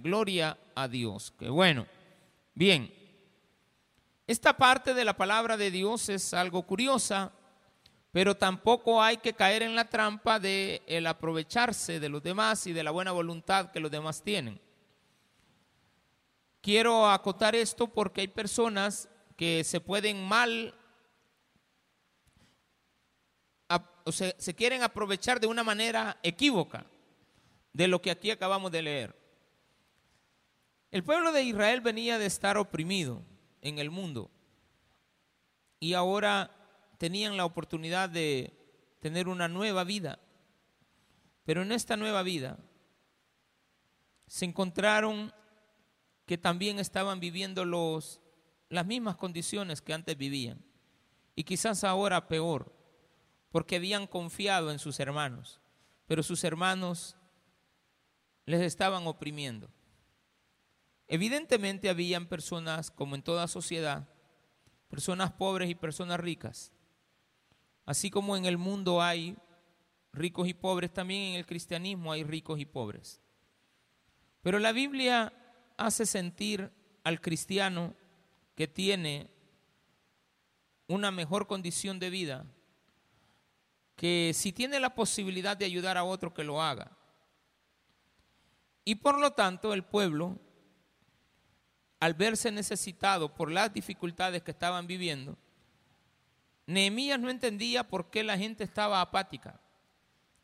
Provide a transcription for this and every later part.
Gloria a Dios. Qué bueno. Bien. Esta parte de la palabra de Dios es algo curiosa, pero tampoco hay que caer en la trampa de el aprovecharse de los demás y de la buena voluntad que los demás tienen. Quiero acotar esto porque hay personas que se pueden mal o se, se quieren aprovechar de una manera equívoca de lo que aquí acabamos de leer. El pueblo de Israel venía de estar oprimido en el mundo y ahora tenían la oportunidad de tener una nueva vida. Pero en esta nueva vida se encontraron que también estaban viviendo las mismas condiciones que antes vivían y quizás ahora peor, porque habían confiado en sus hermanos, pero sus hermanos les estaban oprimiendo. Evidentemente habían personas, como en toda sociedad, personas pobres y personas ricas. Así como en el mundo hay ricos y pobres, también en el cristianismo hay ricos y pobres. Pero la Biblia hace sentir al cristiano que tiene una mejor condición de vida, que si tiene la posibilidad de ayudar a otro, que lo haga. Y por lo tanto el pueblo al verse necesitado por las dificultades que estaban viviendo, Nehemías no entendía por qué la gente estaba apática,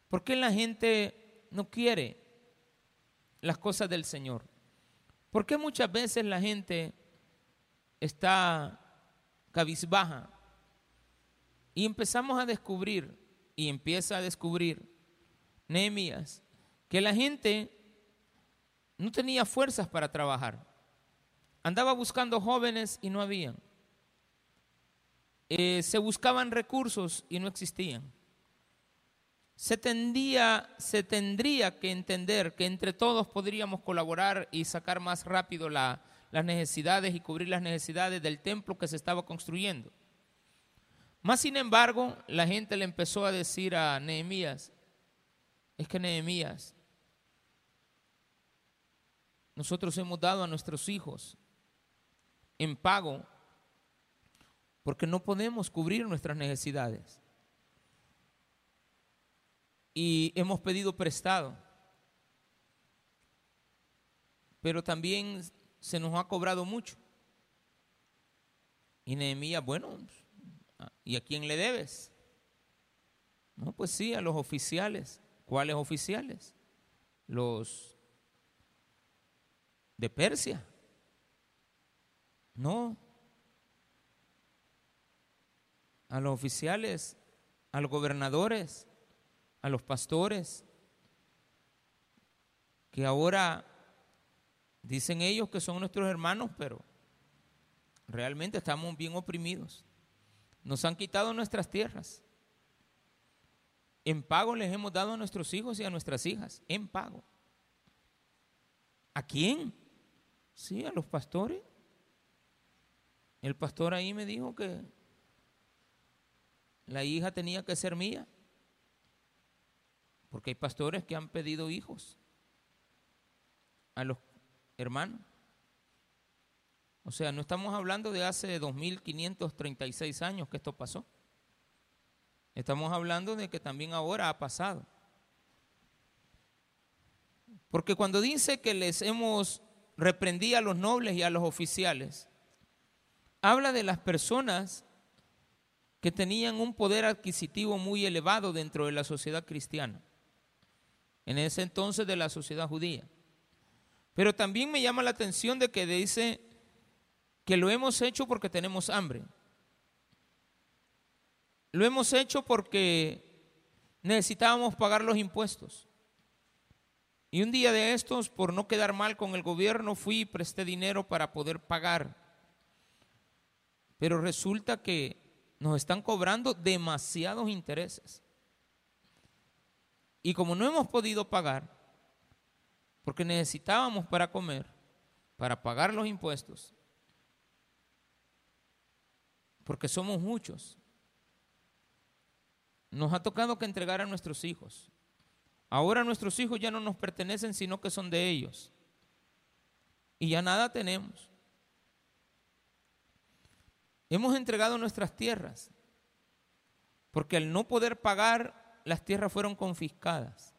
por qué la gente no quiere las cosas del Señor, por qué muchas veces la gente está cabizbaja y empezamos a descubrir y empieza a descubrir Nehemías que la gente no tenía fuerzas para trabajar. Andaba buscando jóvenes y no habían. Eh, se buscaban recursos y no existían. Se, tendía, se tendría que entender que entre todos podríamos colaborar y sacar más rápido las necesidades y cubrir las necesidades del templo que se estaba construyendo. Más sin embargo, la gente le empezó a decir a Nehemías, es que Nehemías, nosotros hemos dado a nuestros hijos en pago porque no podemos cubrir nuestras necesidades. Y hemos pedido prestado. Pero también se nos ha cobrado mucho. Y Nehemías, bueno, ¿y a quién le debes? No, pues sí, a los oficiales. ¿Cuáles oficiales? Los de Persia. No. A los oficiales, a los gobernadores, a los pastores, que ahora dicen ellos que son nuestros hermanos, pero realmente estamos bien oprimidos. Nos han quitado nuestras tierras. En pago les hemos dado a nuestros hijos y a nuestras hijas. En pago. ¿A quién? Sí, a los pastores. El pastor ahí me dijo que la hija tenía que ser mía, porque hay pastores que han pedido hijos a los hermanos. O sea, no estamos hablando de hace 2536 años que esto pasó. Estamos hablando de que también ahora ha pasado. Porque cuando dice que les hemos reprendido a los nobles y a los oficiales, habla de las personas que tenían un poder adquisitivo muy elevado dentro de la sociedad cristiana, en ese entonces de la sociedad judía. Pero también me llama la atención de que dice que lo hemos hecho porque tenemos hambre. Lo hemos hecho porque necesitábamos pagar los impuestos. Y un día de estos, por no quedar mal con el gobierno, fui y presté dinero para poder pagar pero resulta que nos están cobrando demasiados intereses. Y como no hemos podido pagar, porque necesitábamos para comer, para pagar los impuestos, porque somos muchos, nos ha tocado que entregar a nuestros hijos. Ahora nuestros hijos ya no nos pertenecen, sino que son de ellos. y ya nada tenemos. Hemos entregado nuestras tierras, porque al no poder pagar, las tierras fueron confiscadas.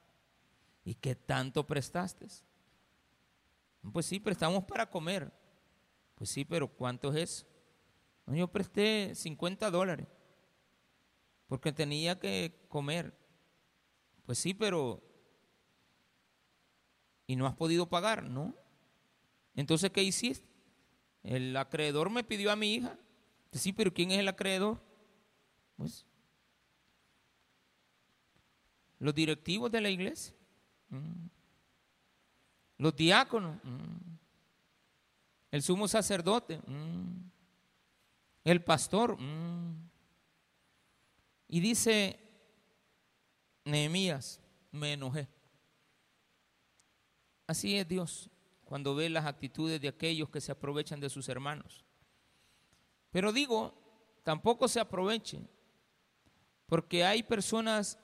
¿Y qué tanto prestaste? Pues sí, prestamos para comer. Pues sí, pero ¿cuánto es eso? yo presté 50 dólares porque tenía que comer. Pues sí, pero ¿y no has podido pagar? No. Entonces, ¿qué hiciste? El acreedor me pidió a mi hija. Sí, pero ¿quién es el acreedor? Pues los directivos de la iglesia, mm. los diáconos, mm. el sumo sacerdote, mm. el pastor. Y dice Nehemías, me enojé. Así es Dios cuando ve las actitudes de aquellos que se aprovechan de sus hermanos. Pero digo, tampoco se aprovechen, porque hay personas,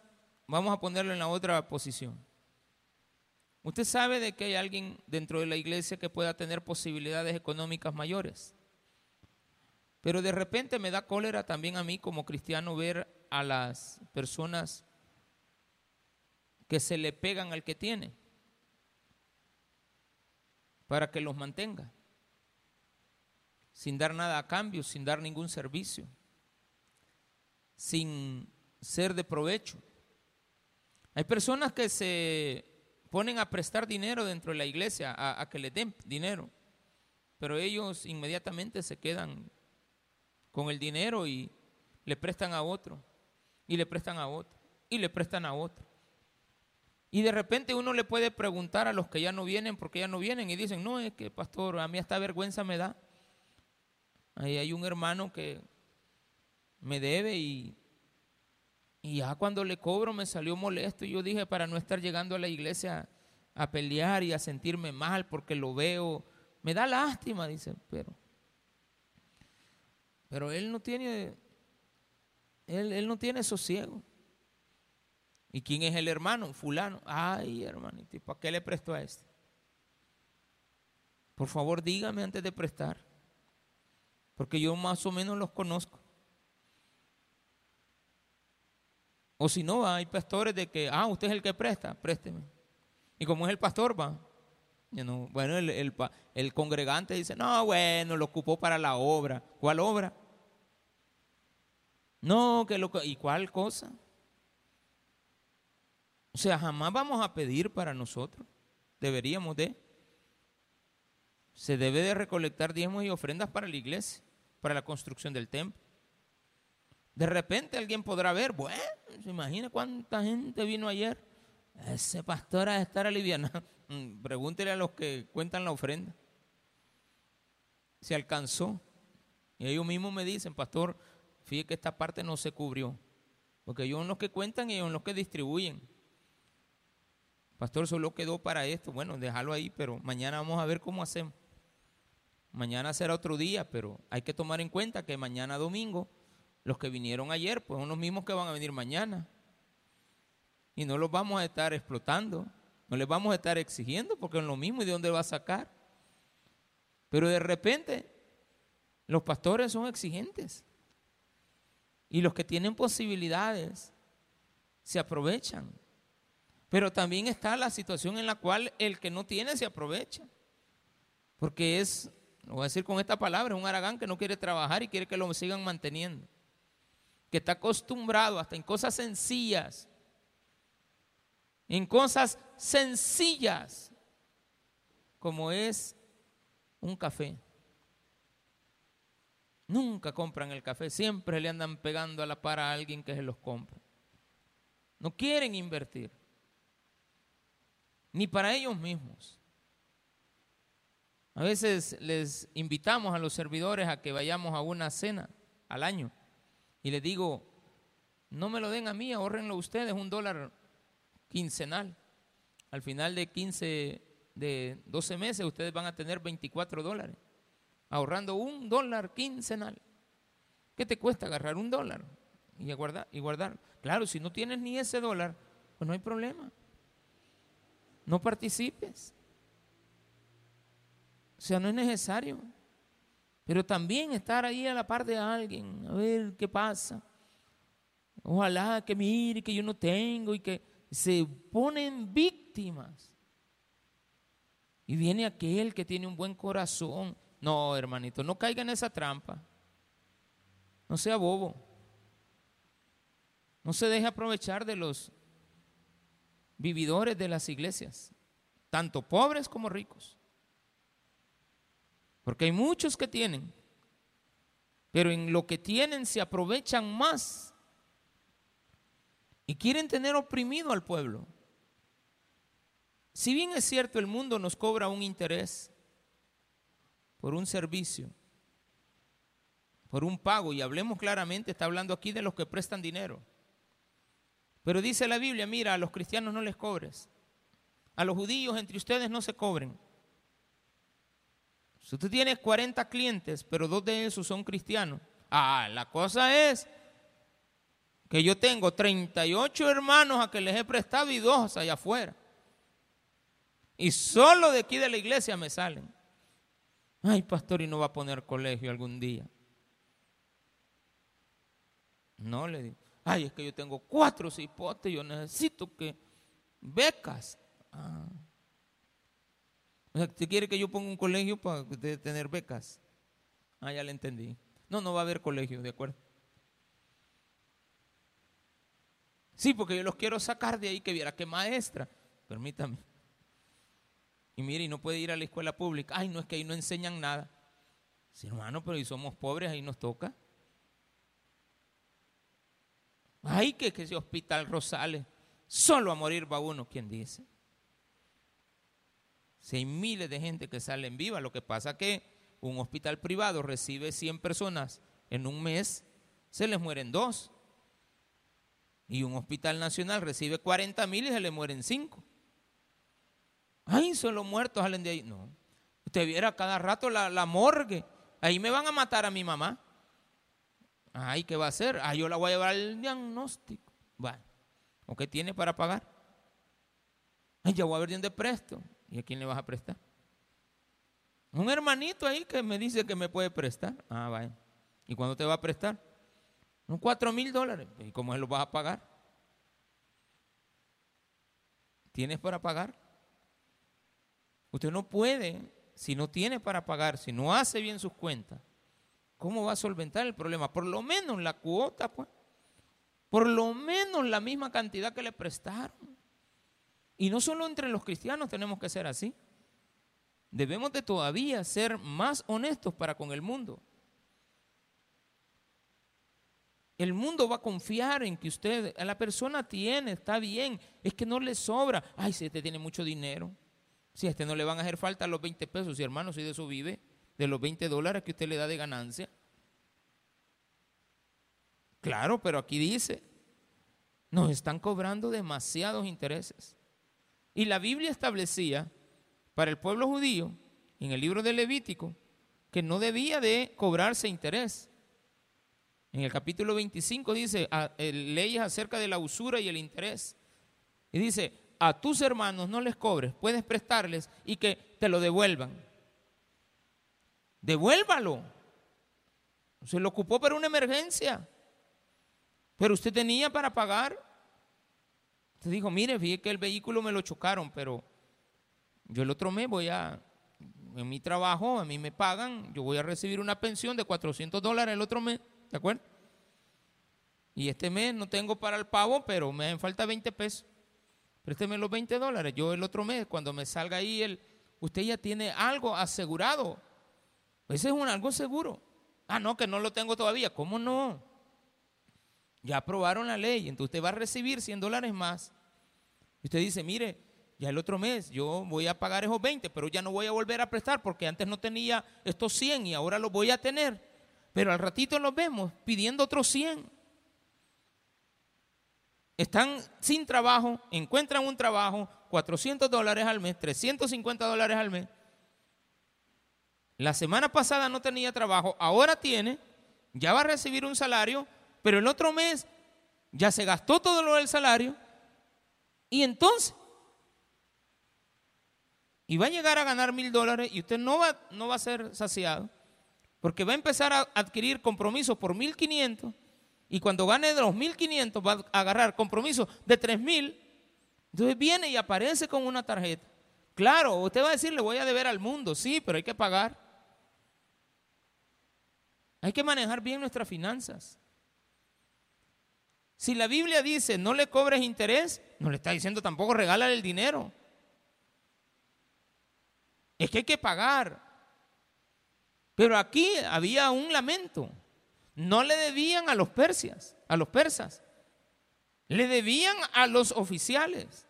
vamos a ponerlo en la otra posición. Usted sabe de que hay alguien dentro de la iglesia que pueda tener posibilidades económicas mayores. Pero de repente me da cólera también a mí como cristiano ver a las personas que se le pegan al que tiene para que los mantenga, sin dar nada a cambio, sin dar ningún servicio, sin ser de provecho. Hay personas que se ponen a prestar dinero dentro de la iglesia, a, que le den dinero, pero ellos inmediatamente se quedan con el dinero y le prestan a otro, y le prestan a otro, y le prestan a otro. Y de repente uno le puede preguntar a los que ya no vienen, porque ya no vienen, y dicen, no, es que pastor, a mí esta vergüenza me da. Ahí hay un hermano que me debe y, y ya cuando le cobro me salió molesto. Y yo dije, para no estar llegando a la iglesia a pelear y a sentirme mal porque lo veo, me da lástima, dice, pero, pero él no tiene, él, él no tiene sosiego. ¿Y quién es el hermano? Fulano. Ay, hermanito, ¿y para qué le prestó a este? Por favor, dígame antes de prestar. Porque yo más o menos los conozco. O si no, hay pastores de que, ah, usted es el que presta, présteme. Y como es el pastor, va. bueno, el, el congregante dice, no, bueno, lo ocupó para la obra. ¿Cuál obra? No, que lo... ¿Y cuál cosa? O sea, jamás vamos a pedir para nosotros. Deberíamos de. Se debe de recolectar diezmos y ofrendas para la iglesia, para la construcción del templo. De repente alguien podrá ver, bueno, se imagina cuánta gente vino ayer. Ese pastor a estar aliviando. Mm, pregúntele a los que cuentan la ofrenda. Se alcanzó. Y ellos mismos me dicen, pastor, fíjate que esta parte no se cubrió. Porque ellos son los que cuentan y ellos son los que distribuyen. Pastor, solo quedó para esto. Bueno, déjalo ahí, pero mañana vamos a ver cómo hacemos. Mañana será otro día, pero hay que tomar en cuenta que mañana domingo, los que vinieron ayer, pues son los mismos que van a venir mañana. Y no los vamos a estar explotando, no les vamos a estar exigiendo porque es lo mismo y de dónde va a sacar. Pero de repente, los pastores son exigentes. Y los que tienen posibilidades se aprovechan. Pero también está la situación en la cual el que no tiene se aprovecha. Porque es, lo voy a decir con esta palabra, un aragán que no quiere trabajar y quiere que lo sigan manteniendo. Que está acostumbrado hasta en cosas sencillas. En cosas sencillas. Como es un café. Nunca compran el café, siempre le andan pegando a la par a alguien que se los compra. No quieren invertir ni para ellos mismos. A veces les invitamos a los servidores a que vayamos a una cena al año y les digo, no me lo den a mí, ahorrenlo ustedes, un dólar quincenal. Al final de 15, de 12 meses ustedes van a tener 24 dólares, ahorrando un dólar quincenal. ¿Qué te cuesta agarrar un dólar y guardar, y guardar? Claro, si no tienes ni ese dólar, pues no hay problema no participes. O sea, no es necesario. Pero también estar ahí a la par de alguien, a ver qué pasa. Ojalá que mire que yo no tengo y que se ponen víctimas. Y viene aquel que tiene un buen corazón. No, hermanito, no caiga en esa trampa. No sea bobo. No se deje aprovechar de los vividores de las iglesias, tanto pobres como ricos. Porque hay muchos que tienen, pero en lo que tienen se aprovechan más y quieren tener oprimido al pueblo. Si bien es cierto, el mundo nos cobra un interés por un servicio, por un pago, y hablemos claramente, está hablando aquí de los que prestan dinero. Pero dice la Biblia, mira, a los cristianos no les cobres, a los judíos entre ustedes no se cobren. Si tú tienes 40 clientes, pero dos de esos son cristianos, ah, la cosa es que yo tengo 38 hermanos a que les he prestado y dos allá afuera. Y solo de aquí de la iglesia me salen. Ay, pastor, y no va a poner colegio algún día. No le digo. Ay, es que yo tengo cuatro cipotes, yo necesito que becas. Ah. O sea, ¿usted quiere que yo ponga un colegio para tener becas? Ah, ya le entendí. No, no va a haber colegio, ¿de acuerdo? Sí, porque yo los quiero sacar de ahí que viera que maestra. Permítame. Y mire, y no puede ir a la escuela pública. Ay, no es que ahí no enseñan nada. Sí, hermano, pero si somos pobres, ahí nos toca. Ay, que, que ese hospital Rosales, solo a morir va uno, ¿quién dice? Si hay miles de gente que salen viva, lo que pasa que un hospital privado recibe 100 personas en un mes, se les mueren dos. Y un hospital nacional recibe 40 mil y se le mueren cinco. Ay, solo muertos salen de ahí. No. Usted viera cada rato la, la morgue. Ahí me van a matar a mi mamá. Ay, ¿qué va a hacer? Ah, yo la voy a llevar al diagnóstico. Bueno, ¿o qué tiene para pagar? Ay, ya voy a ver dónde presto. ¿Y a quién le vas a prestar? Un hermanito ahí que me dice que me puede prestar. Ah, vaya. ¿Y cuándo te va a prestar? Unos cuatro mil dólares. ¿Y cómo se los vas a pagar? ¿Tienes para pagar? Usted no puede, si no tiene para pagar, si no hace bien sus cuentas, ¿cómo va a solventar el problema? Por lo menos la cuota, pues. Por lo menos la misma cantidad que le prestaron. Y no solo entre los cristianos tenemos que ser así. Debemos de todavía ser más honestos para con el mundo. El mundo va a confiar en que usted, la persona tiene, está bien, es que no le sobra. Ay, si este tiene mucho dinero, si a este no le van a hacer falta los 20 pesos, si hermano, si de eso vive, de los 20 dólares que usted le da de ganancia. Claro, pero aquí dice, nos están cobrando demasiados intereses. Y la Biblia establecía para el pueblo judío, en el libro de Levítico, que no debía de cobrarse interés. En el capítulo 25 dice leyes acerca de la usura y el interés. Y dice, a tus hermanos no les cobres, puedes prestarles y que te lo devuelvan. Devuélvalo. Se lo ocupó para una emergencia. Pero usted tenía para pagar. Usted dijo, mire, fíjate que el vehículo me lo chocaron, pero yo el otro mes voy a, en mi trabajo, a mí me pagan, yo voy a recibir una pensión de 400 dólares el otro mes, ¿de acuerdo? Y este mes no tengo para el pago, pero me falta 20 pesos. Présteme los 20 dólares. Yo el otro mes, cuando me salga ahí, el, usted ya tiene algo asegurado. Ese es un algo seguro. Ah, no, que no lo tengo todavía. ¿Cómo no? Ya aprobaron la ley, entonces usted va a recibir 100 dólares más. Y usted dice, mire, ya el otro mes yo voy a pagar esos 20, pero ya no voy a volver a prestar porque antes no tenía estos 100 y ahora los voy a tener. Pero al ratito los vemos pidiendo otros 100. Están sin trabajo, encuentran un trabajo, 400 dólares al mes, 350 dólares al mes. La semana pasada no tenía trabajo, ahora tiene, ya va a recibir un salario, pero el otro mes ya se gastó todo lo del salario. Y entonces, y va a llegar a ganar mil dólares y usted no va, no va a ser saciado, porque va a empezar a adquirir compromisos por mil quinientos y cuando gane de los mil quinientos va a agarrar compromisos de tres mil, entonces viene y aparece con una tarjeta. Claro, usted va a decir, le voy a deber al mundo, sí, pero hay que pagar. Hay que manejar bien nuestras finanzas. Si la Biblia dice no le cobres interés, no le está diciendo tampoco regálale el dinero. Es que hay que pagar. Pero aquí había un lamento. No le debían a los persias, a los persas. Le debían a los oficiales.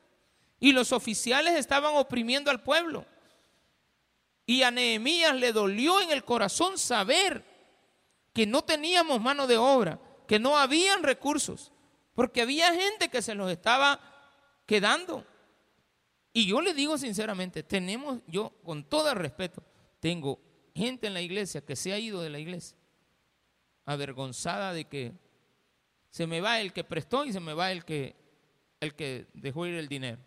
Y los oficiales estaban oprimiendo al pueblo. Y a Nehemías le dolió en el corazón saber que no teníamos mano de obra, que no habían recursos, porque había gente que se los estaba quedando. Y yo le digo sinceramente, tenemos, yo con todo respeto, tengo gente en la iglesia que se ha ido de la iglesia, avergonzada de que se me va el que prestó y se me va el que, el que dejó ir el dinero.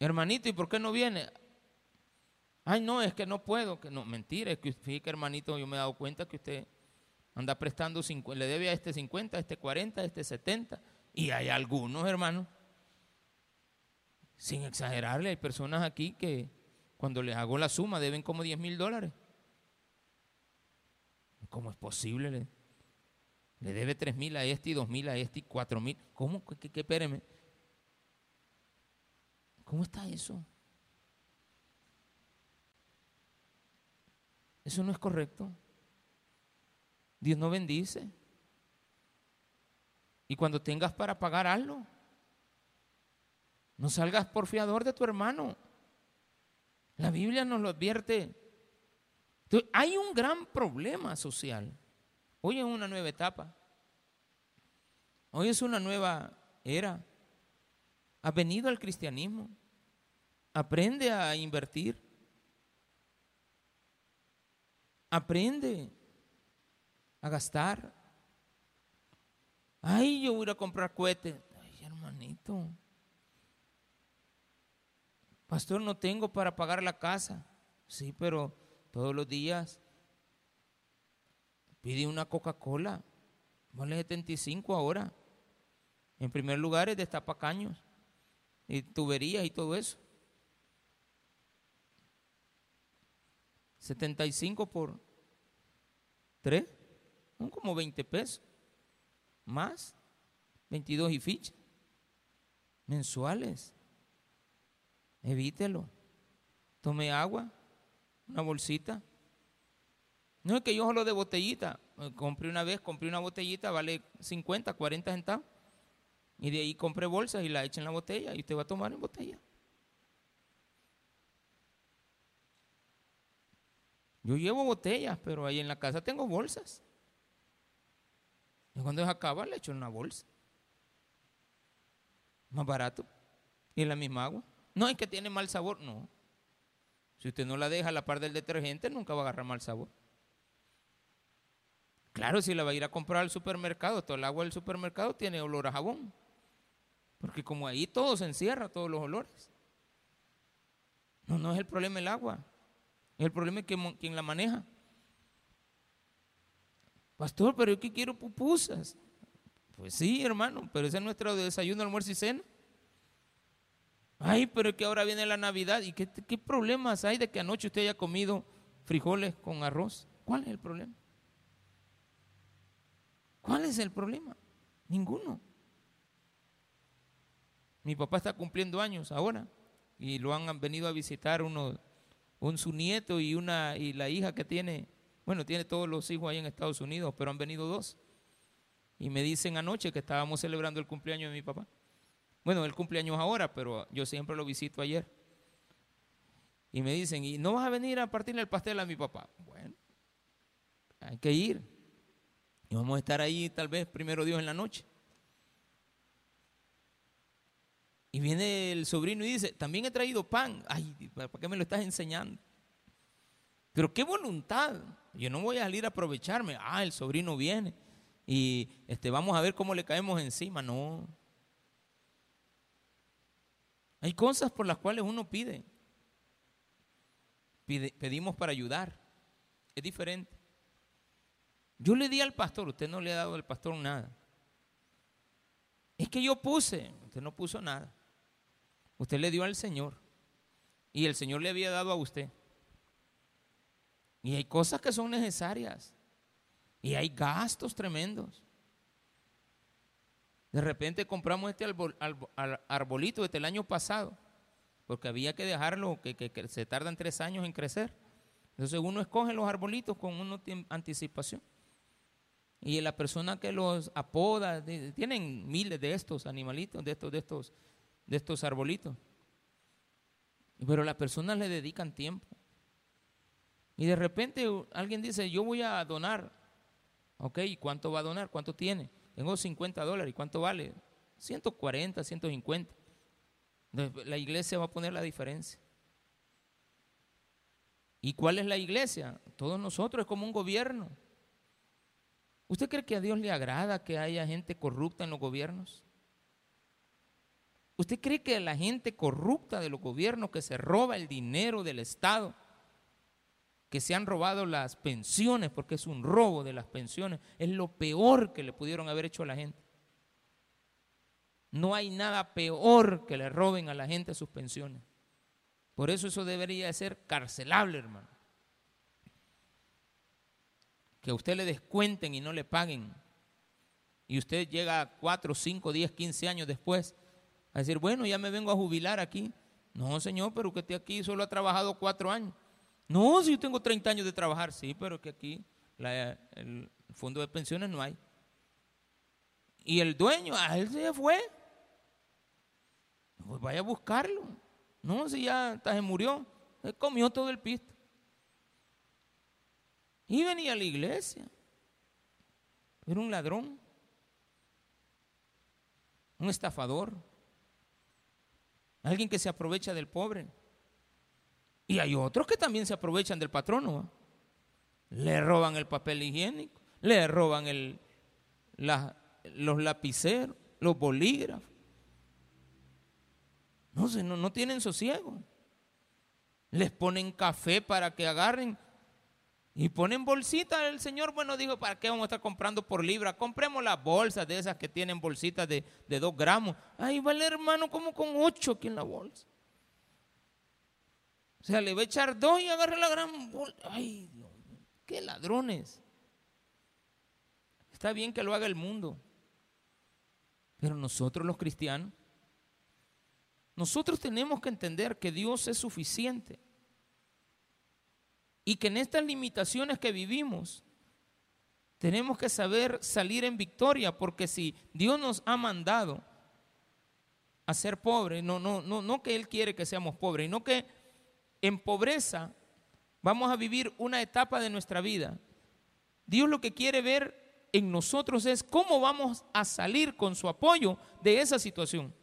Hermanito, ¿y por qué no viene? Ay, no, es que no puedo, que no, mentira, es que fíjate, hermanito, yo me he dado cuenta que usted anda prestando, le debe a este 50, a este 40, a este 70, y hay algunos, hermanos, sin exagerarle, hay personas aquí que cuando les hago la suma deben como 10 mil dólares. ¿Cómo es posible? Le, le debe 3 mil a este y 2 mil a este y 4 mil. ¿Cómo? ¿Qué, qué, qué, espéreme? ¿Cómo está eso? Eso no es correcto. Dios no bendice. Y cuando tengas para pagar algo, no salgas por fiador de tu hermano. La Biblia nos lo advierte. hay un gran problema social. Hoy es una nueva etapa. Hoy es una nueva era. Ha venido al cristianismo. Aprende a invertir. Aprende a gastar. Ay, yo voy a comprar cohetes. Ay, hermanito. Pastor, no tengo para pagar la casa. Sí, pero todos los días pide una Coca-Cola. Vale 75 ahora. En primer lugar es de tapacaños y tuberías y todo eso. 75 por 3, son como 20 pesos. Más, 22 y ficha. Mensuales. Evítelo. Tome agua, una bolsita. No es que yo solo de botellita. Eh, compré una vez, compré una botellita, vale 50, 40 centavos. Y de ahí compré bolsas y la eché en la botella y usted va a tomar en botella. Yo llevo botellas, pero ahí en la casa tengo bolsas. Y cuando es acaba, le echo en una bolsa. Más barato. Y la misma agua. No es que tiene mal sabor, no. Si usted no la deja a la par del detergente, nunca va a agarrar mal sabor. Claro, si la va a ir a comprar al supermercado, todo el agua del supermercado tiene olor a jabón. Porque como ahí todo se encierra, todos los olores. No, no es el problema el agua. El problema es que, quien la maneja. Pastor, pero yo que quiero pupusas. Pues sí, hermano, pero ese es nuestro desayuno, almuerzo y cena. Ay, pero es que ahora viene la Navidad. ¿Y qué, qué problemas hay de que anoche usted haya comido frijoles con arroz? ¿Cuál es el problema? ¿Cuál es el problema? Ninguno. Mi papá está cumpliendo años ahora y lo han venido a visitar uno, un su nieto y una y la hija que tiene, bueno, tiene todos los hijos ahí en Estados Unidos, pero han venido dos. Y me dicen anoche que estábamos celebrando el cumpleaños de mi papá. Bueno, el cumpleaños ahora, pero yo siempre lo visito ayer. Y me dicen, ¿y no vas a venir a partirle el pastel a mi papá? Bueno, hay que ir. Y vamos a estar ahí tal vez primero Dios en la noche. Y viene el sobrino y dice, también he traído pan. Ay, ¿para qué me lo estás enseñando? Pero qué voluntad. Yo no voy a salir a aprovecharme. Ah, el sobrino viene. Y este, vamos a ver cómo le caemos encima. No. Hay cosas por las cuales uno pide. pedimos para ayudar. Es diferente. Yo le di al pastor, usted no le ha dado al pastor nada. Es que yo puse, usted no puso nada. Usted le dio al Señor. Y el Señor le había dado a usted. Y hay cosas que son necesarias. Y hay gastos tremendos. De repente compramos este arbolito desde el año pasado, porque había que dejarlo, que, se tardan tres años en crecer. Entonces uno escoge los arbolitos con una anticipación. Y la persona que los apoda, tienen miles de estos animalitos, de estos, de estos, de estos arbolitos. Pero las personas le dedican tiempo. Y de repente alguien dice, yo voy a donar. Ok, ¿y cuánto va a donar? ¿Cuánto tiene? Tengo 50 dólares. ¿Y cuánto vale? 140, 150. La iglesia va a poner la diferencia. ¿Y cuál es la iglesia? Todos nosotros, es como un gobierno. ¿Usted cree que a Dios le agrada que haya gente corrupta en los gobiernos? ¿Usted cree que la gente corrupta de los gobiernos que se roba el dinero del Estado, que se han robado las pensiones, porque es un robo de las pensiones, es lo peor que le pudieron haber hecho a la gente? No hay nada peor que le roben a la gente sus pensiones. Por eso eso debería ser carcelable, hermano. Que a usted le descuenten y no le paguen. Y usted llega 4, 5, 10, 15 años después a decir, bueno, ya me vengo a jubilar aquí. No, señor, pero esté aquí solo ha trabajado cuatro años. No, si yo tengo 30 años de trabajar, sí, pero que aquí el fondo de pensiones no hay. Y el dueño, a él se fue. Pues vaya a buscarlo. No, si ya hasta se murió. Él comió todo el pisto. Y venía a la iglesia. Era un ladrón. Un estafador. Alguien que se aprovecha del pobre. Y hay otros que también se aprovechan del patrono. Le roban el papel higiénico, le roban los lapiceros, los bolígrafos. No, no, no tienen sosiego. Les ponen café para que agarren y ponen bolsitas. El Señor, bueno, dijo, ¿para qué vamos a estar comprando por libra? Compremos las bolsas de esas que tienen bolsitas de, de dos gramos. Ahí vale, hermano, como con ocho aquí en la bolsa. O sea, le va a echar dos y agarra la gran bolsa. Ay, Dios, qué ladrones. Está bien que lo haga el mundo. Pero nosotros los cristianos, nosotros tenemos que entender que Dios es suficiente. Y que en estas limitaciones que vivimos, tenemos que saber salir en victoria, porque si Dios nos ha mandado a ser pobres, no, no, no, no que Él quiere que seamos pobres, no que en pobreza vamos a vivir una etapa de nuestra vida. Dios lo que quiere ver en nosotros es cómo vamos a salir con su apoyo de esa situación.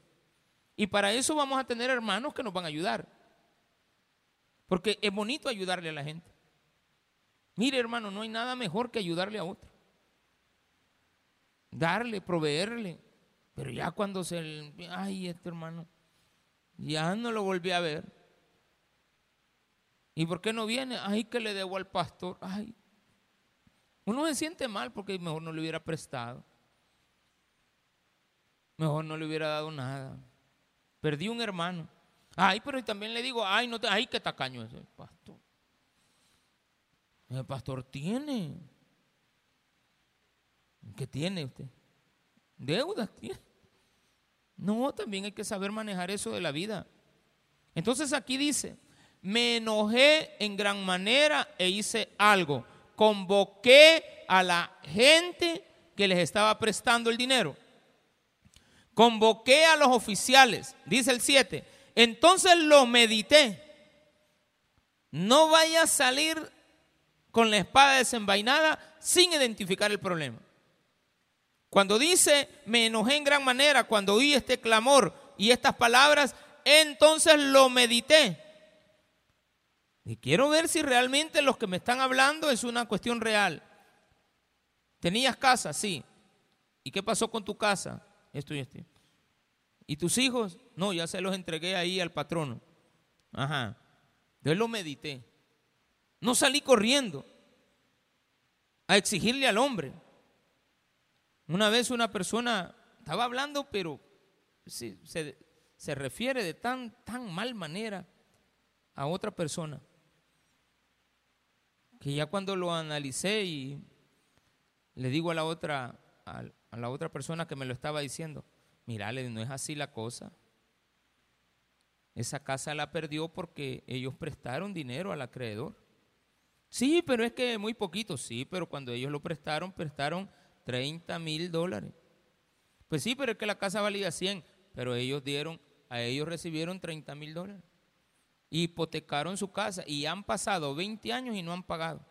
Y para eso vamos a tener hermanos que nos van a ayudar. Porque es bonito ayudarle a la gente. Mire, hermano, no hay nada mejor que ayudarle a otro. Darle, proveerle. Pero ya cuando se... Ay, este hermano, ya no lo volví a ver. ¿Y por qué no viene? Ay, que le debo al pastor. Ay. Uno se siente mal porque mejor no le hubiera prestado. Mejor no le hubiera dado nada. Perdí un hermano. Ay, pero también le digo, ay, no ay, qué tacaño es el pastor. El pastor tiene. ¿Qué tiene usted? Deudas tiene. No, también hay que saber manejar eso de la vida. Entonces aquí dice, me enojé en gran manera e hice algo. Convoqué a la gente que les estaba prestando el dinero. Convoqué a los oficiales, dice el 7. Entonces lo medité. No vaya a salir con la espada desenvainada sin identificar el problema. Cuando dice, me enojé en gran manera cuando oí este clamor y estas palabras, entonces lo medité. Y quiero ver si realmente los que me están hablando es una cuestión real. ¿Tenías casa? Sí. ¿Y qué pasó con tu casa? Esto y esto. ¿Y tus hijos? No, ya se los entregué ahí al patrono. Ajá. Yo lo medité. No salí corriendo a exigirle al hombre. Una vez una persona estaba hablando, pero se, se, refiere de tan, tan mal manera a otra persona, que ya cuando lo analicé y le digo a la otra, a, la otra persona que me lo estaba diciendo, mira, no es así la cosa. Esa casa la perdió porque ellos prestaron dinero al acreedor. Sí, pero es que muy poquito, sí, pero cuando ellos lo prestaron, prestaron 30 mil dólares. Pues sí, pero es que la casa valía 100, pero ellos dieron, a ellos recibieron 30 mil dólares. Hipotecaron su casa y han pasado 20 años y no han pagado.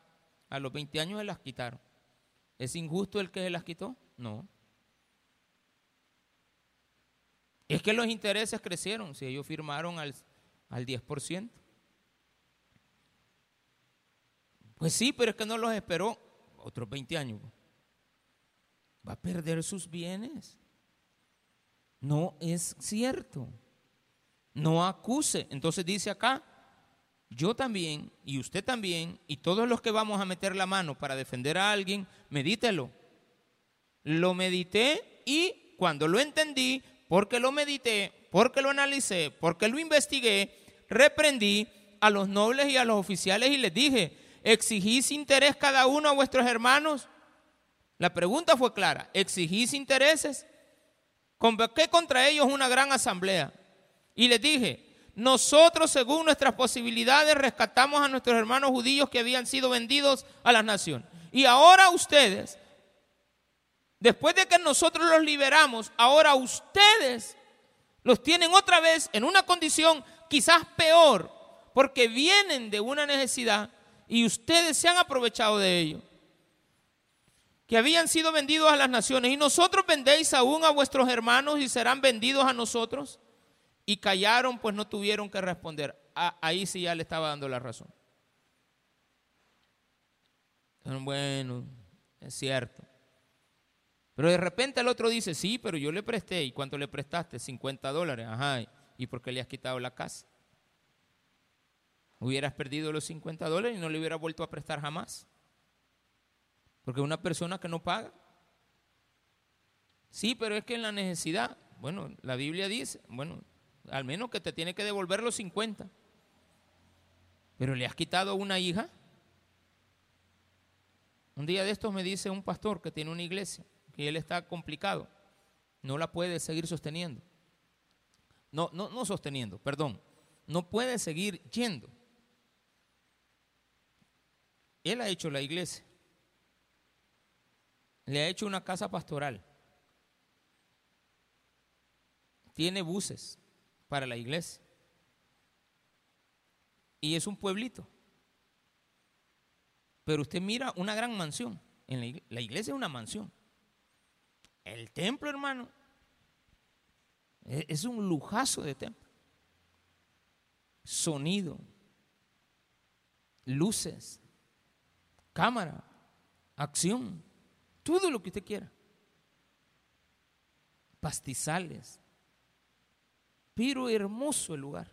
A los 20 años se las quitaron. ¿Es injusto el que se las quitó? No. Es que los intereses crecieron si ellos firmaron al, al 10%. Pues sí, pero es que no los esperó otros 20 años. Va a perder sus bienes. No es cierto. No acuse. Entonces dice acá, yo también y usted también y todos los que vamos a meter la mano para defender a alguien, medítelo. Lo medité y cuando lo entendí, porque lo medité, porque lo analicé, porque lo investigué, reprendí a los nobles y a los oficiales y les dije, ¿exigís interés cada uno a vuestros hermanos? La pregunta fue clara, ¿exigís intereses? Convoqué contra ellos una gran asamblea y les dije, nosotros según nuestras posibilidades rescatamos a nuestros hermanos judíos que habían sido vendidos a las naciones. Y ahora ustedes, después de que nosotros los liberamos, ahora ustedes los tienen otra vez en una condición quizás peor, porque vienen de una necesidad y ustedes se han aprovechado de ello. Que habían sido vendidos a las naciones y nosotros vendéis aún a vuestros hermanos y serán vendidos a nosotros y callaron, pues no tuvieron que responder. ahí sí ya le estaba dando la razón. Bueno, es cierto. Pero de repente el otro dice, sí, pero yo le presté. ¿Y cuánto le prestaste? 50 dólares. Ajá. ¿Y por qué le has quitado la casa? Hubieras perdido los 50 dólares y no le hubiera vuelto a prestar jamás. Porque una persona que no paga. Sí, pero es que en la necesidad, bueno, la Biblia dice, bueno, al menos que te tiene que devolver los 50. Pero le has quitado una hija. Un día de estos me dice un pastor que tiene una iglesia, que él está complicado, no la puede seguir sosteniendo. No, no, no sosteniendo, perdón. No puede seguir yendo. Él ha hecho la iglesia. Le ha hecho una casa pastoral. Tiene buses para la iglesia. Y es un pueblito. Pero usted mira una gran mansión. En la, iglesia, es una mansión. El templo, hermano, e, es un lujazo de templo. Sonido, luces, cámara, acción, todo lo que usted quiera. Pastizales, pero hermoso el lugar.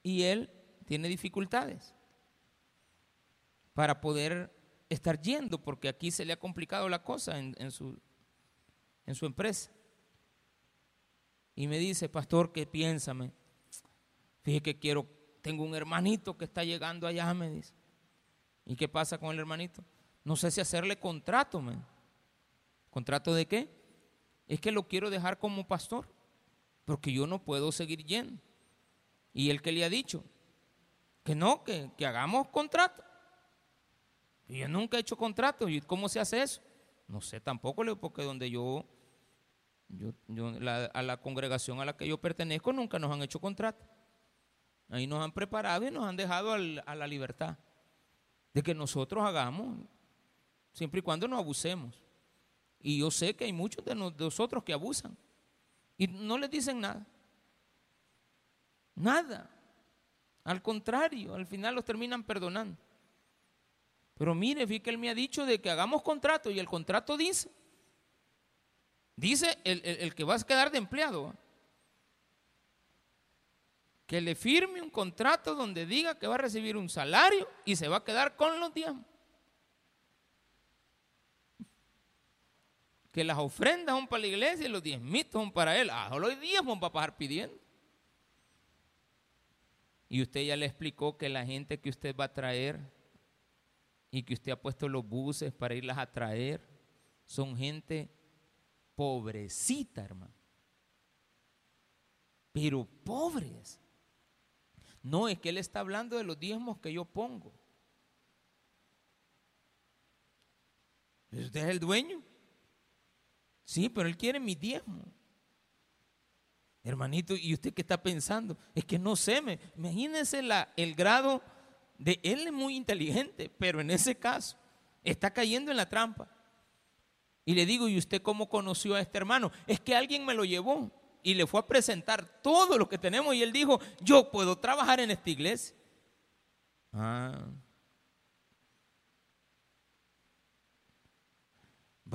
Y él tiene dificultades para poder estar yendo, porque aquí se le ha complicado la cosa en, su, en su empresa. Y me dice, pastor, ¿qué piénsame? Fíjese que quiero, tengo un hermanito que está llegando allá, me dice. ¿Y qué pasa con el hermanito? No sé si hacerle contrato, me. ¿Contrato de qué? Es que lo quiero dejar como pastor porque yo no puedo seguir yendo. Y el que le ha dicho que no, que, hagamos contrato. Y yo nunca he hecho contrato. ¿Y cómo se hace eso? No sé tampoco, porque donde yo, yo, a la congregación a la que yo pertenezco nunca nos han hecho contrato. Ahí nos han preparado y nos han dejado a la libertad de que nosotros hagamos, siempre y cuando no abusemos. Y yo sé que hay muchos de nosotros que abusan. Y no les dicen nada. Nada. Al contrario, al final los terminan perdonando. Pero mire, fíjate que él me ha dicho de que hagamos contrato y el contrato dice Dice el, el que va a quedar de empleado que le firme un contrato donde diga que va a recibir un salario y se va a quedar con los diezmos. Que las ofrendas son para la iglesia y los diezmitos son para él. Ah, solo hay diezmos va a pasar pidiendo. Y usted ya le explicó que la gente que usted va a traer y que usted ha puesto los buses para irlas a traer son gente pobrecita, hermano. Pero pobres. No, es que él está hablando de los diezmos que yo pongo. ¿Usted es el dueño? Sí, pero él quiere mi diezmo. Hermanito, ¿y usted qué está pensando? Es que no sé, me, imagínense la, el grado de él es muy inteligente, pero en ese caso está cayendo en la trampa. Y le digo, ¿y usted cómo conoció a este hermano? Es que alguien me lo llevó y le fue a presentar todo lo que tenemos y él dijo, yo puedo trabajar en esta iglesia. Ah.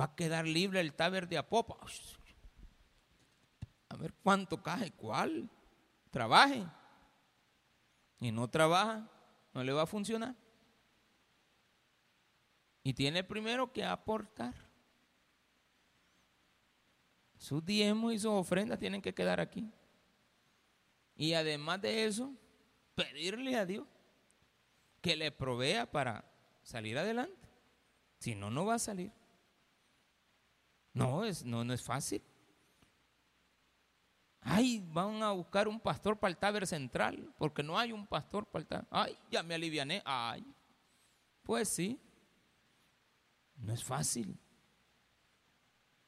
Va a quedar libre el taber de Apopa. A ver cuánto cae, cuál. Trabaje. Y no trabaja, no le va a funcionar. Y tiene primero que aportar. Sus diezmos y sus ofrendas tienen que quedar aquí. Y además de eso, pedirle a Dios que le provea para salir adelante. Si no, no va a salir. No, es, no, no es fácil. Ay, van a buscar un pastor para el taber central, porque no hay un pastor para el taber. Ay, ya me aliviané. Ay, pues sí. No es fácil.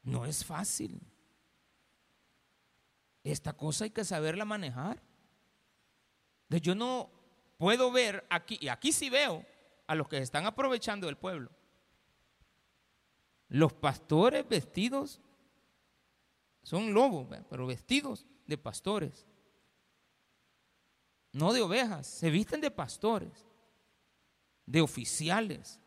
No es fácil. Esta cosa hay que saberla manejar. Yo no puedo ver aquí, y aquí sí veo a los que se están aprovechando del pueblo. Los pastores vestidos son lobos, pero vestidos de pastores. No de ovejas, se visten de pastores, de oficiales,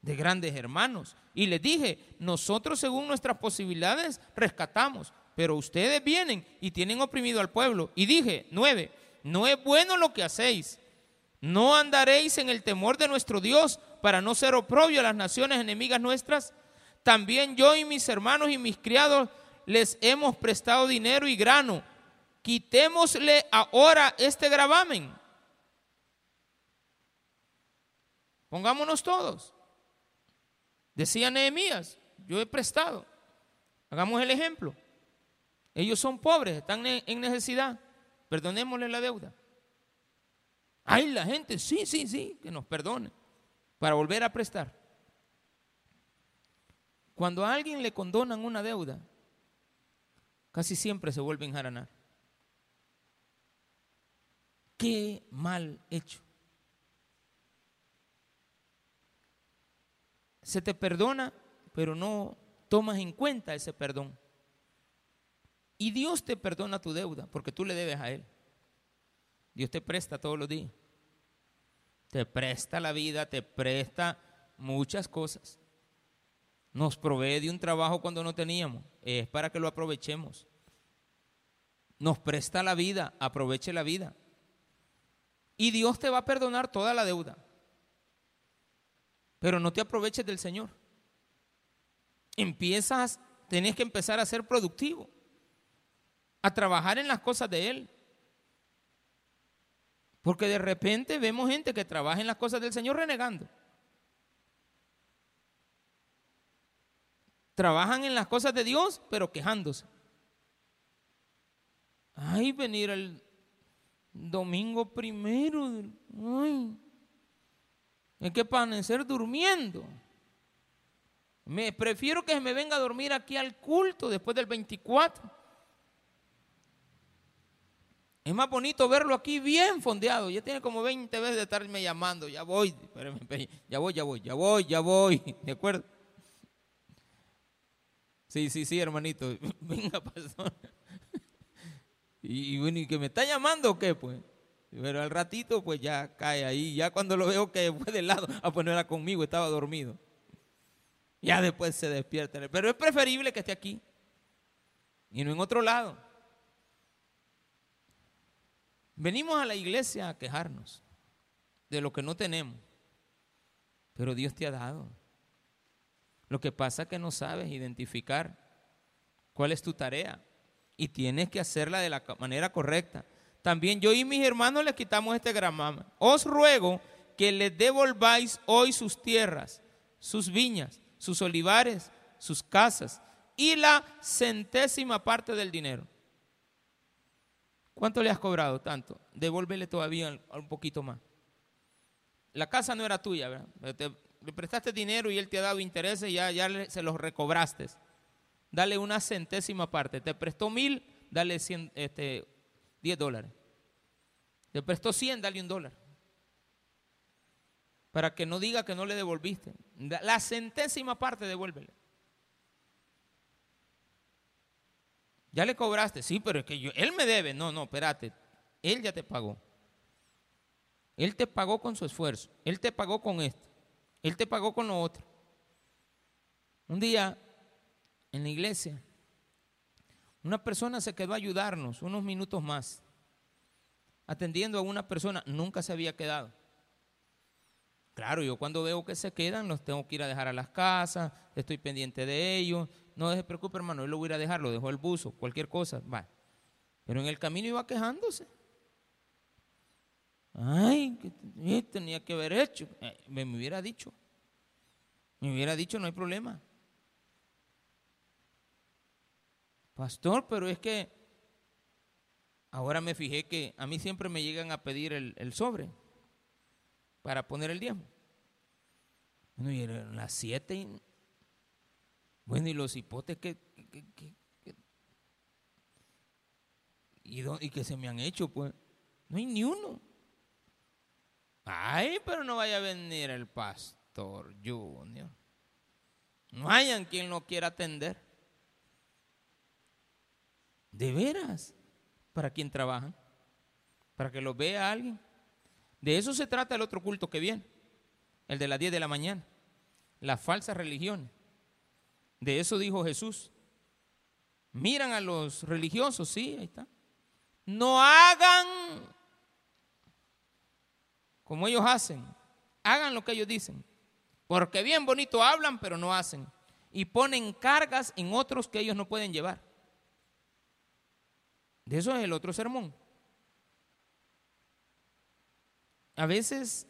de grandes hermanos. Y les dije, nosotros según nuestras posibilidades rescatamos, pero ustedes vienen y tienen oprimido al pueblo. Y dije, nueve, no es bueno lo que hacéis. No andaréis en el temor de nuestro Dios para no ser oprobio a las naciones enemigas nuestras. También yo y mis hermanos y mis criados les hemos prestado dinero y grano. Quitémosle ahora este gravamen. Pongámonos todos. Decía Nehemías, yo he prestado. Hagamos el ejemplo. Ellos son pobres, están en necesidad. Perdonémosle la deuda. Hay la gente, sí, sí, sí, que nos perdone para volver a prestar. Cuando a alguien le condonan una deuda, casi siempre se vuelve a enjaranar. Qué mal hecho. Se te perdona, pero no tomas en cuenta ese perdón. Y Dios te perdona tu deuda porque tú le debes a Él. Dios te presta todos los días. Te presta la vida, te presta muchas cosas. Nos provee de un trabajo cuando no teníamos. Es para que lo aprovechemos. Nos presta la vida, aproveche la vida. Y Dios te va a perdonar toda la deuda. Pero no te aproveches del Señor. Empiezas, tenés que empezar a ser productivo a trabajar en las cosas de Él. Porque de repente vemos gente que trabaja en las cosas del Señor renegando. Trabajan en las cosas de Dios, pero quejándose. Ay, venir el domingo primero. Ay, hay que permanecer durmiendo. Me prefiero que me venga a dormir aquí al culto después del 24 es más bonito verlo aquí bien fondeado. Ya tiene como 20 veces de estarme llamando. Ya voy, ya voy, ya voy, ya voy, ya voy. ¿De acuerdo? Sí, sí, sí, hermanito. Venga, pastor. Y, bueno, ¿y que me está llamando o qué? Pues. Pero al ratito, pues ya cae ahí. Ya cuando lo veo que fue de lado, a ponerla conmigo, estaba dormido. Ya después se despierta. Pero es preferible que esté aquí. y no en otro lado. Venimos a la iglesia a quejarnos de lo que no tenemos, pero Dios te ha dado. Lo que pasa es que no sabes identificar cuál es tu tarea y tienes que hacerla de la manera correcta. También yo y mis hermanos les quitamos este gramama. Os ruego que les devolváis hoy sus tierras, sus viñas, sus olivares, sus casas y la centésima parte del dinero. ¿Cuánto le has cobrado? Tanto. Devuélvele todavía un poquito más. La casa no era tuya, ¿verdad? Le prestaste dinero y él te ha dado intereses y ya, ya se los recobraste. Dale una centésima parte. Te prestó mil, dale este, 10 dólares. Te prestó 100, dale un dólar para que no diga que no le devolviste. La centésima parte devuélvele. Ya le cobraste, sí, pero es que yo, él me debe. No, no, espérate. Él ya te pagó. Él te pagó con su esfuerzo. Él te pagó con esto. Él te pagó con lo otro. Un día en la iglesia, una persona se quedó a ayudarnos unos minutos más, atendiendo a una persona, nunca se había quedado. Claro, yo cuando veo que se quedan, los tengo que ir a dejar a las casas, estoy pendiente de ellos. No se preocupe, hermano, yo lo voy a dejar, lo dejo el buzo, cualquier cosa, va. Pero en el camino iba quejándose. Ay, que tenía que haber hecho. Eh, me, me hubiera dicho. Me hubiera dicho, no hay problema. Pastor, pero es que ahora me fijé que a mí siempre me llegan a pedir el sobre para poner el diezmo. Bueno, y eran las siete. bueno, y los hipotes que, y, que se me han hecho, pues, no hay ni uno. Ay, pero no vaya a venir el pastor Junior. No hayan quien lo quiera atender. De veras, para quien trabajan, para que lo vea alguien. De eso se trata el otro culto que viene, el de las 10 de la mañana, la falsa religión. De eso dijo Jesús. Miran a los religiosos, sí, ahí está. No hagan como ellos hacen, hagan lo que ellos dicen. Porque bien bonito hablan, pero no hacen. Y ponen cargas en otros que ellos no pueden llevar. De eso es el otro sermón. A veces,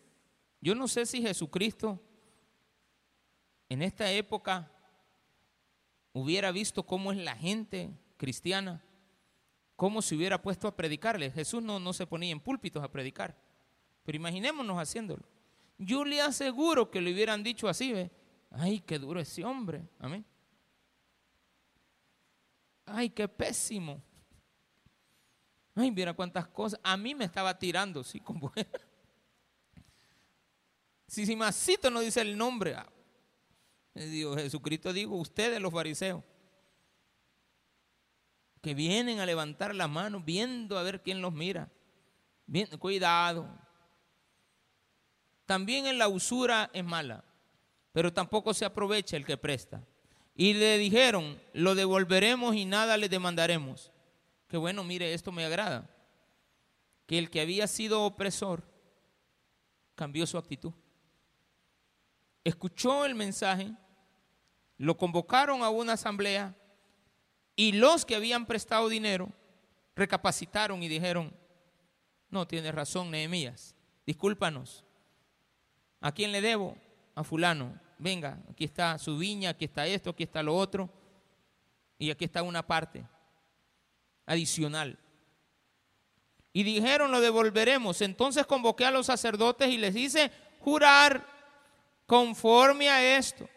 yo no sé si Jesucristo en esta época hubiera visto cómo es la gente cristiana, cómo se hubiera puesto a predicarle. Jesús no, no se ponía en púlpitos a predicar, pero imaginémonos haciéndolo. Yo le aseguro que le hubieran dicho así, ¿ve? Ay, qué duro ese hombre. Amén. Ay, qué pésimo. Ay, mira cuántas cosas. A mí me estaba tirando, sí, como Si, si Masito no dice el nombre, ah, Dios, Jesucristo dijo, ustedes los fariseos, que vienen a levantar la mano viendo a ver quién los mira. Bien, cuidado. También en la usura es mala, pero tampoco se aprovecha el que presta. Y le dijeron, lo devolveremos y nada le demandaremos. Que bueno, mire, esto me agrada. Que el que había sido opresor cambió su actitud escuchó el mensaje, lo convocaron a una asamblea y los que habían prestado dinero recapacitaron y dijeron, no, tienes razón, Nehemías, discúlpanos. ¿A quién le debo? A fulano. Venga, aquí está su viña, aquí está esto, aquí está lo otro. Y aquí está una parte adicional. Y dijeron, lo devolveremos. Entonces convoqué a los sacerdotes y les hice jurar conforme a esto.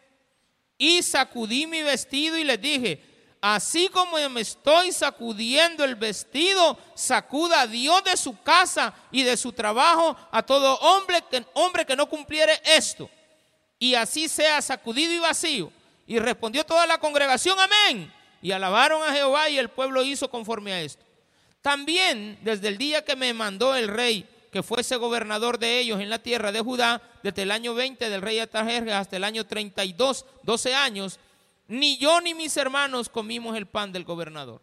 Y sacudí mi vestido y les dije, así como me estoy sacudiendo el vestido, sacuda a Dios de su casa y de su trabajo a todo hombre que, hombre que no cumpliere esto. Y así sea sacudido y vacío. Y respondió toda la congregación, amén. Y alabaron a Jehová y el pueblo hizo conforme a esto. También desde el día que me mandó el rey que fuese gobernador de ellos en la tierra de Judá desde el año 20 del rey Atajerjes hasta el año 32, 12 años, ni yo ni mis hermanos comimos el pan del gobernador.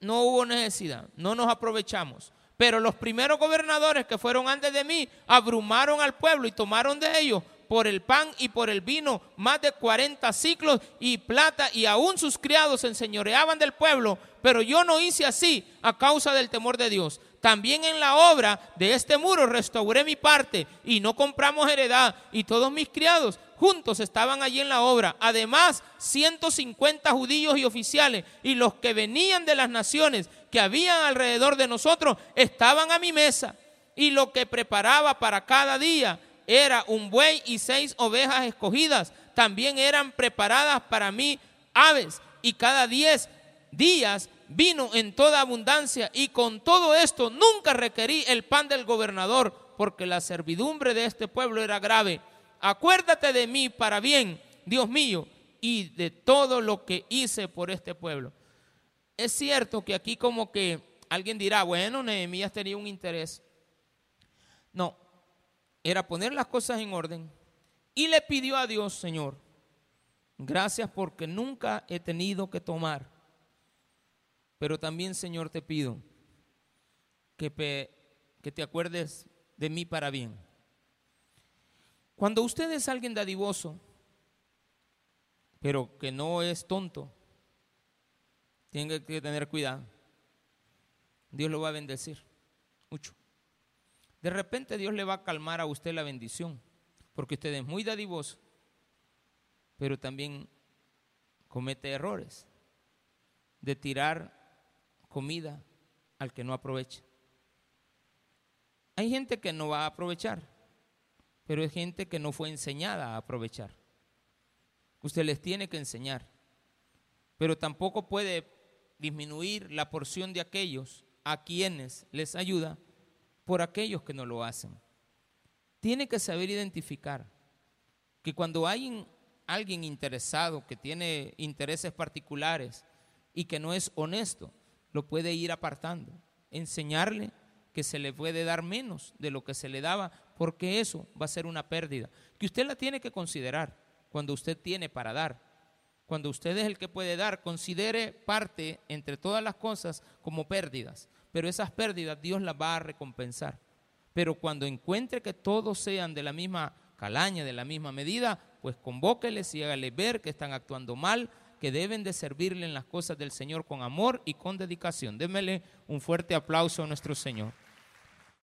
no hubo necesidad, no nos aprovechamos. Pero los primeros gobernadores que fueron antes de mí abrumaron al pueblo y tomaron de ellos por el pan y por el vino más de 40 ciclos y plata y aún sus criados se enseñoreaban del pueblo. Pero yo no hice así a causa del temor de Dios. También en la obra de este muro restauré mi parte y no compramos heredad y todos mis criados juntos estaban allí en la obra. Además, 150 judíos y oficiales y los que venían de las naciones que habían alrededor de nosotros estaban a mi mesa. Y lo que preparaba para cada día era un buey y seis ovejas escogidas. También eran preparadas para mí aves y cada diez días vino en toda abundancia y con todo esto nunca requerí el pan del gobernador porque la servidumbre de este pueblo era grave acuérdate de mí para bien, Dios mío, y de todo lo que hice por este pueblo. Es cierto que aquí como que alguien dirá, bueno, Nehemías tenía un interés. No, era poner las cosas en orden y le pidió a Dios, Señor, gracias porque nunca he tenido que tomar. Pero también, Señor, te pido que, que te acuerdes de mí para bien. Cuando usted es alguien dadivoso, pero que no es tonto, tiene que tener cuidado. Dios lo va a bendecir mucho. De repente Dios le va a calmar a usted la bendición, porque usted es muy dadivoso, pero también comete errores de tirar comida al que no aprovecha. Hay gente que no va a aprovechar pero es gente que no fue enseñada a aprovechar. Usted les tiene que enseñar, pero tampoco puede disminuir la porción de aquellos a quienes les ayuda por aquellos que no lo hacen. Tiene que saber identificar que cuando hay alguien interesado que tiene intereses particulares y que no es honesto, lo puede ir apartando, enseñarle que se le puede dar menos de lo que se le daba, porque eso va a ser una pérdida, que usted la tiene que considerar cuando usted tiene para dar. Cuando usted es el que puede dar, considere parte entre todas las cosas como pérdidas, pero esas pérdidas Dios las va a recompensar. Pero cuando encuentre que todos sean de la misma calaña, de la misma medida, pues convóqueles y hágale ver que están actuando mal, que deben de servirle en las cosas del Señor con amor y con dedicación. Démele un fuerte aplauso a nuestro Señor.